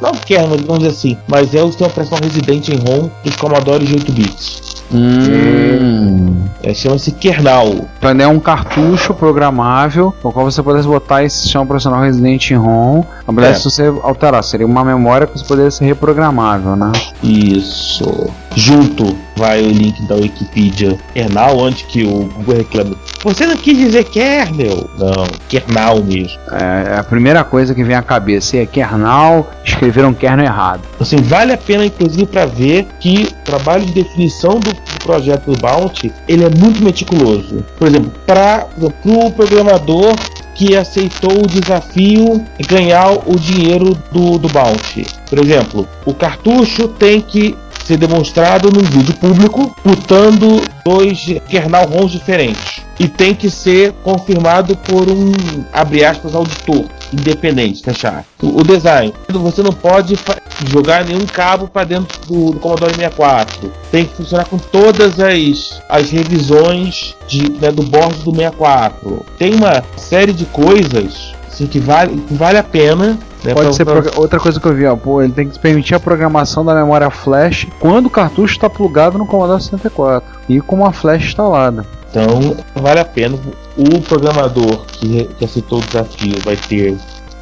Não kernel, vamos dizer assim, mas é o sistema operacional residente em ROM dos Commodore de 8 bits. Hum. É, Chama-se kernel. Então é um cartucho programável, no qual você pudesse botar esse sistema operacional residente em ROM. Na verdade, É. se você alterar, seria uma memória que você poderia ser reprogramável, né? Isso. Junto vai o link da Wikipedia kernel, onde que o Google reclama. Você não quis dizer kernel? Não, kernel mesmo. É é a primeira coisa que vem à cabeça. É kernel, escreveram kernel errado. Assim, vale a pena, inclusive, para ver que o trabalho de definição do, projeto do Bounty ele é muito meticuloso. Por exemplo, para o programador que aceitou o desafio de ganhar o dinheiro do, do Bounty. Por exemplo, o cartucho tem que ser demonstrado num vídeo público, botando dois kernel ROMs diferentes. E tem que ser confirmado por um, abre aspas, auditor independente, fechar. O, o design. Você não pode jogar nenhum cabo para dentro do, do Commodore 64. Tem que funcionar com todas as, as revisões de, né, do board do 64. Tem uma série de coisas assim, que, vale, que vale a pena. né, Pode pra- ser pra- outra coisa que eu vi, ó, pô, ele tem que permitir a programação da memória flash quando o cartucho está plugado no Commodore 64 e com uma flash instalada. Então, vale a pena. O programador que, que aceitou o desafio vai ter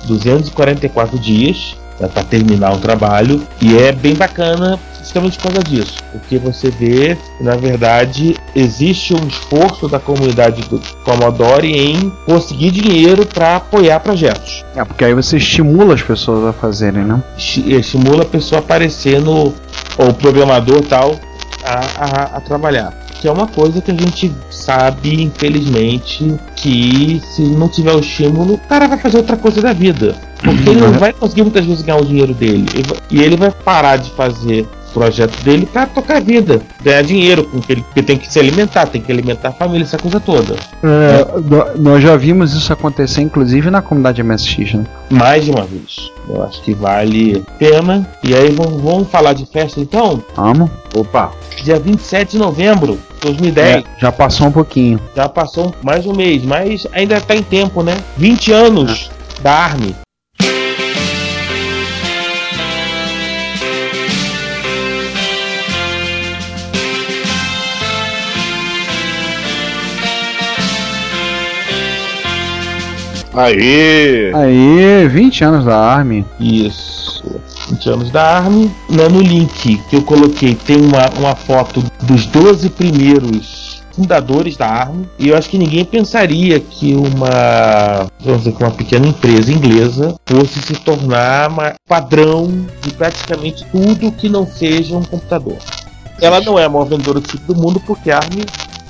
244 dias para terminar o trabalho. E é bem bacana justamente por causa disso. Porque você vê na verdade, existe um esforço da comunidade do Commodore em conseguir dinheiro para apoiar projetos. É, porque aí você estimula as pessoas a fazerem, né? Esti- Estimula a pessoa a aparecer no. ou o programador tal a, a, a trabalhar. Que é uma coisa que a gente sabe, infelizmente, que se não tiver o estímulo, o cara vai fazer outra coisa da vida. Porque ele não vai conseguir muitas vezes ganhar o dinheiro dele. E ele vai parar de fazer projeto dele para tocar a vida, ganhar dinheiro, com que ele porque tem que se alimentar, tem que alimentar a família, essa coisa toda. É, no- nós já vimos isso acontecer, inclusive, na comunidade MSX, né? Mais de uma vez. Eu acho que vale a pena. E aí vamos, vamos falar de festa então? Vamos? Opa, Dia 27 de novembro de 2010. É, já passou um pouquinho. Já passou mais um mês, mas ainda tá em tempo, né? 20 anos da Army. Aí. Aí, 20 anos da Army. Isso. 20 anos da Army. Né, no link que eu coloquei tem uma, uma foto dos 12 primeiros fundadores da Army. E eu acho que ninguém pensaria que uma, vamos dizer, que uma pequena empresa inglesa fosse se tornar uma padrão de praticamente tudo que não seja um computador. Ela não é a maior vendedora de chip do mundo porque a Army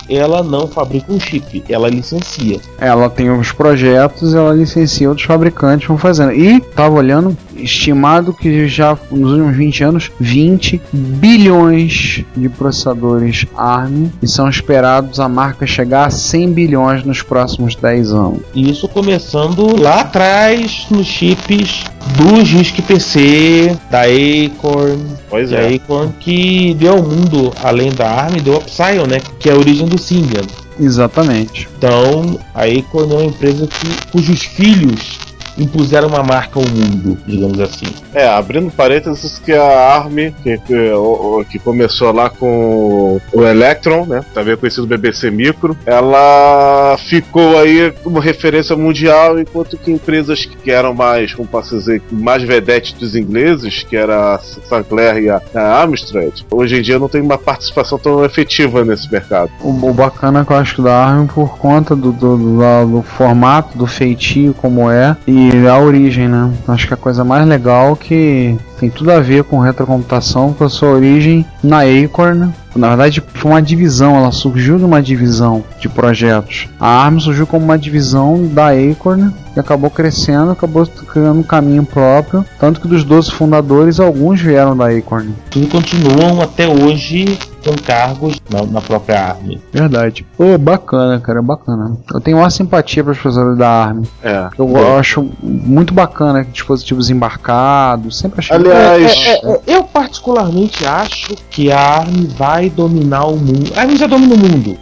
ela não fabrica um chip, ela licencia. Ela tem os projetos, ela licencia outros fabricantes vão fazendo. E tava olhando, estimado que já nos últimos 20 anos, 20 bilhões de processadores ARM e são esperados a marca chegar a 100 bilhões nos próximos 10 anos. E isso começando lá atrás nos chips do Jusque PC, da Acorn, Pois da é. Acorn que deu ao mundo, além da ARM, deu a Psyon, né? Que é a origem do Symbian. Exatamente. Então, a Acorn é uma empresa que, cujos filhos impuseram uma marca ao mundo, digamos assim. É, abrindo parênteses que a ARM, que, que, o- que começou lá com o Electron, né? Também conhecido BBC Micro, ela ficou aí como referência mundial, enquanto que empresas que eram mais, como posso dizer, mais vedetes dos ingleses, que era a Sinclair e a, a Amstrad, hoje em dia não tem uma participação tão efetiva nesse mercado. O, o bacana que eu acho que da ARM por conta do, do, do, do formato, do feitio como é e a origem, né? Acho que a coisa mais legal é que tem tudo a ver com retrocomputação, com a sua origem na Acorn. Na verdade, foi uma divisão, ela surgiu de uma divisão de projetos. A ARM surgiu como uma divisão da Acorn e acabou crescendo, acabou criando um caminho próprio. Tanto que dos 12 fundadores, alguns vieram da Acorn. Tudo continuam até hoje com cargos na, na própria ARM. Verdade. Pô, bacana, cara, bacana. Eu tenho uma simpatia para os professores da ARM. É. Eu acho muito bacana dispositivos embarcados. Sempre achei. Aliás, É, é, eu particularmente acho que a ARM vai dominar o mundo. A ARM já domina o mundo.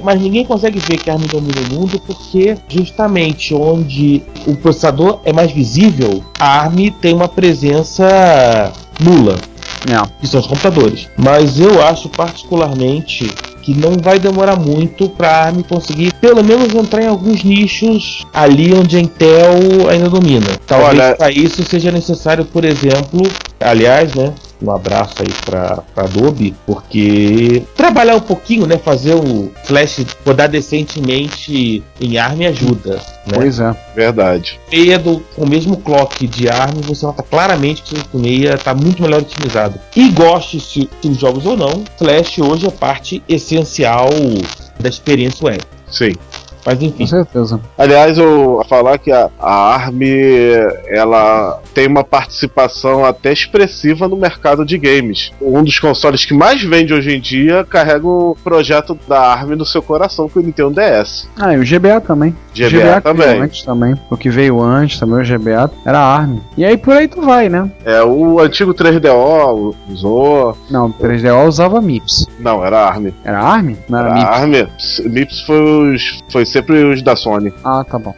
Mas ninguém consegue ver que a ARM domina o mundo porque justamente onde o processador é mais visível, a ARM tem uma presença nula, Que são os computadores. Mas eu acho particularmente que não vai demorar muito para a ARM conseguir pelo menos entrar em alguns nichos ali onde a Intel ainda domina. Talvez para isso seja necessário, por exemplo, aliás, né? Um abraço aí para Adobe, porque trabalhar um pouquinho, né? Fazer o Flash rodar decentemente em ARM ajuda. Né? Pois é. verdade. meia do, com o mesmo clock de ARM, você nota claramente que o meia está muito melhor otimizado. E goste-se dos jogos ou não, Flash hoje é parte essencial da experiência web. Sim. Mas Com enfim, certeza. Aliás, eu falar que a, a ARM ela tem uma participação até expressiva no mercado de games. Um dos consoles que mais vende hoje em dia carrega o projeto da ARM no seu coração, que é o Nintendo DS. Ah, e o GBA também. GBA, GBA também. antes também. O que veio antes também, o GBA, era a ARM. E aí por aí tu vai, né? É o antigo 3DO usou. Não, o 3DO usava MIPS. Não, era ARM. Era ARM? Não era Era MIPS. ARM. MIPS foi, os- foi sempre os da Sony. Ah, tá bom.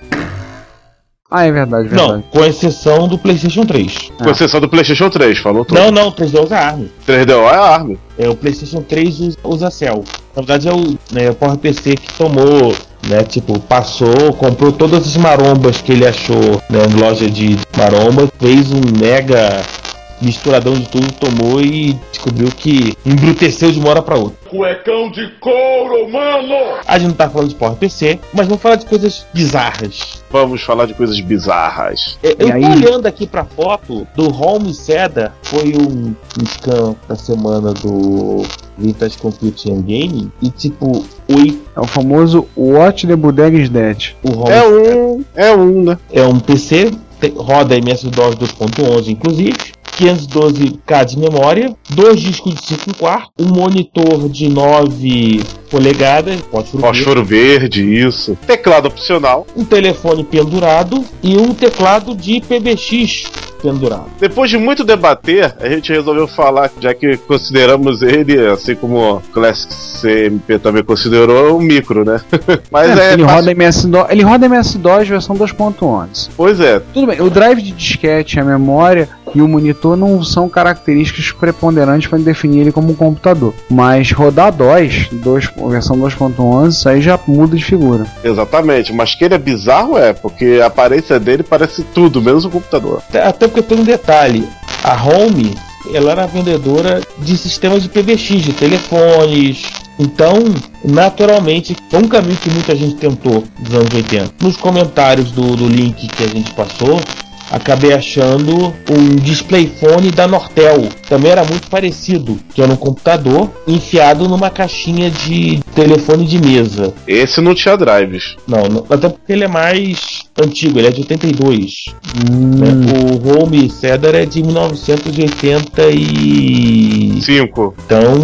Ah, é verdade, não, verdade. com exceção do PlayStation 3. Com exceção do PlayStation 3, falou tudo. Não, não, o 3D usa ARM. 3DO é ARM. É, o PlayStation 3 usa, usa Cell. Na verdade é o, né, o PowerPC que tomou, né, tipo, passou, comprou todas as marombas que ele achou né, em loja de maromba, fez um mega misturadão de tudo, tomou e descobriu que embruteceu de uma hora pra outra. Cuecão de couro, mano! A gente não tá falando de PowerPC, mas vamos falar de coisas bizarras. Vamos falar de coisas bizarras. É, Eu E tô aí? olhando aqui pra foto do Home Seda, foi um, um scan da semana do Vintage Computing and Gaming, e tipo, oi, É o famoso Watch the Bodega is Dead. o Home É um. É um, né? é um PC, roda MS-DOS 2.11 inclusive, 512K de memória, dois discos de 5 quartos, um monitor de 9 polegadas, fósforo verde, Fósforo verde, isso. Teclado opcional. um telefone pendurado e um teclado de PBX pendurado. Depois de muito debater, a gente resolveu falar, já que consideramos ele, assim como o Classic CMP também considerou, um micro, né? *laughs* Mas é. ele, fácil- roda MS-DOS, ele roda MS-DOS versão 2.11. Pois é, Tudo bem, o drive de disquete, a memória e o monitor não são características preponderantes para definir ele como um computador. Mas rodar DOS, 2, versão 2.11, isso aí já muda de figura. exatamente. Mas que ele é bizarro, é, porque a aparência dele parece tudo, menos um computador. Até- Até porque tem um detalhe: a Home ela era vendedora de sistemas de PBX, de telefones. Então, naturalmente, foi um caminho que muita gente tentou nos anos 80. Nos comentários do, do link que a gente passou, acabei achando um displayphone da Nortel. Também era muito parecido, que era um computador enfiado numa caixinha de telefone de mesa. Esse não tinha drives. Não, não- até porque ele é mais antigo, ele é de 82. né? O Home Cedar é de 1980 e... Cinco. Então,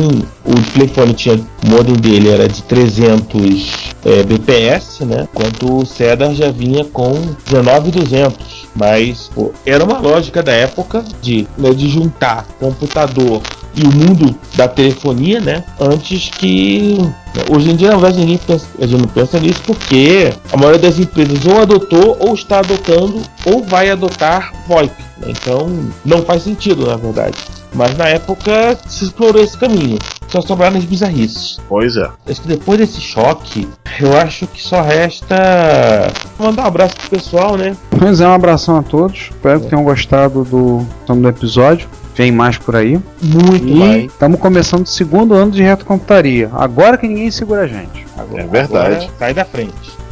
o telefone tinha, o modem dele era de 300 é, BPS, né? Enquanto o Cedar já vinha com 19200. Mas pô, era uma lógica da época de, né, de juntar computador e o mundo da telefonia, né? Antes que hoje em dia, na verdade, ninguém pensa, a gente não pensa nisso porque a maioria das empresas ou adotou ou está adotando ou vai adotar VoIP. né? Então, não faz sentido, na verdade. Mas na época se explorou esse caminho. Só sobraram as bizarrices. Pois é. Acho que depois desse choque, eu acho que só resta mandar um abraço pro pessoal, né? Pois é, um abração a todos. Espero que tenham gostado do, do episódio. Vem mais por aí. Muito E estamos começando o segundo ano de retrocomputaria. Agora que ninguém segura a gente. É verdade. Agora, sai da frente.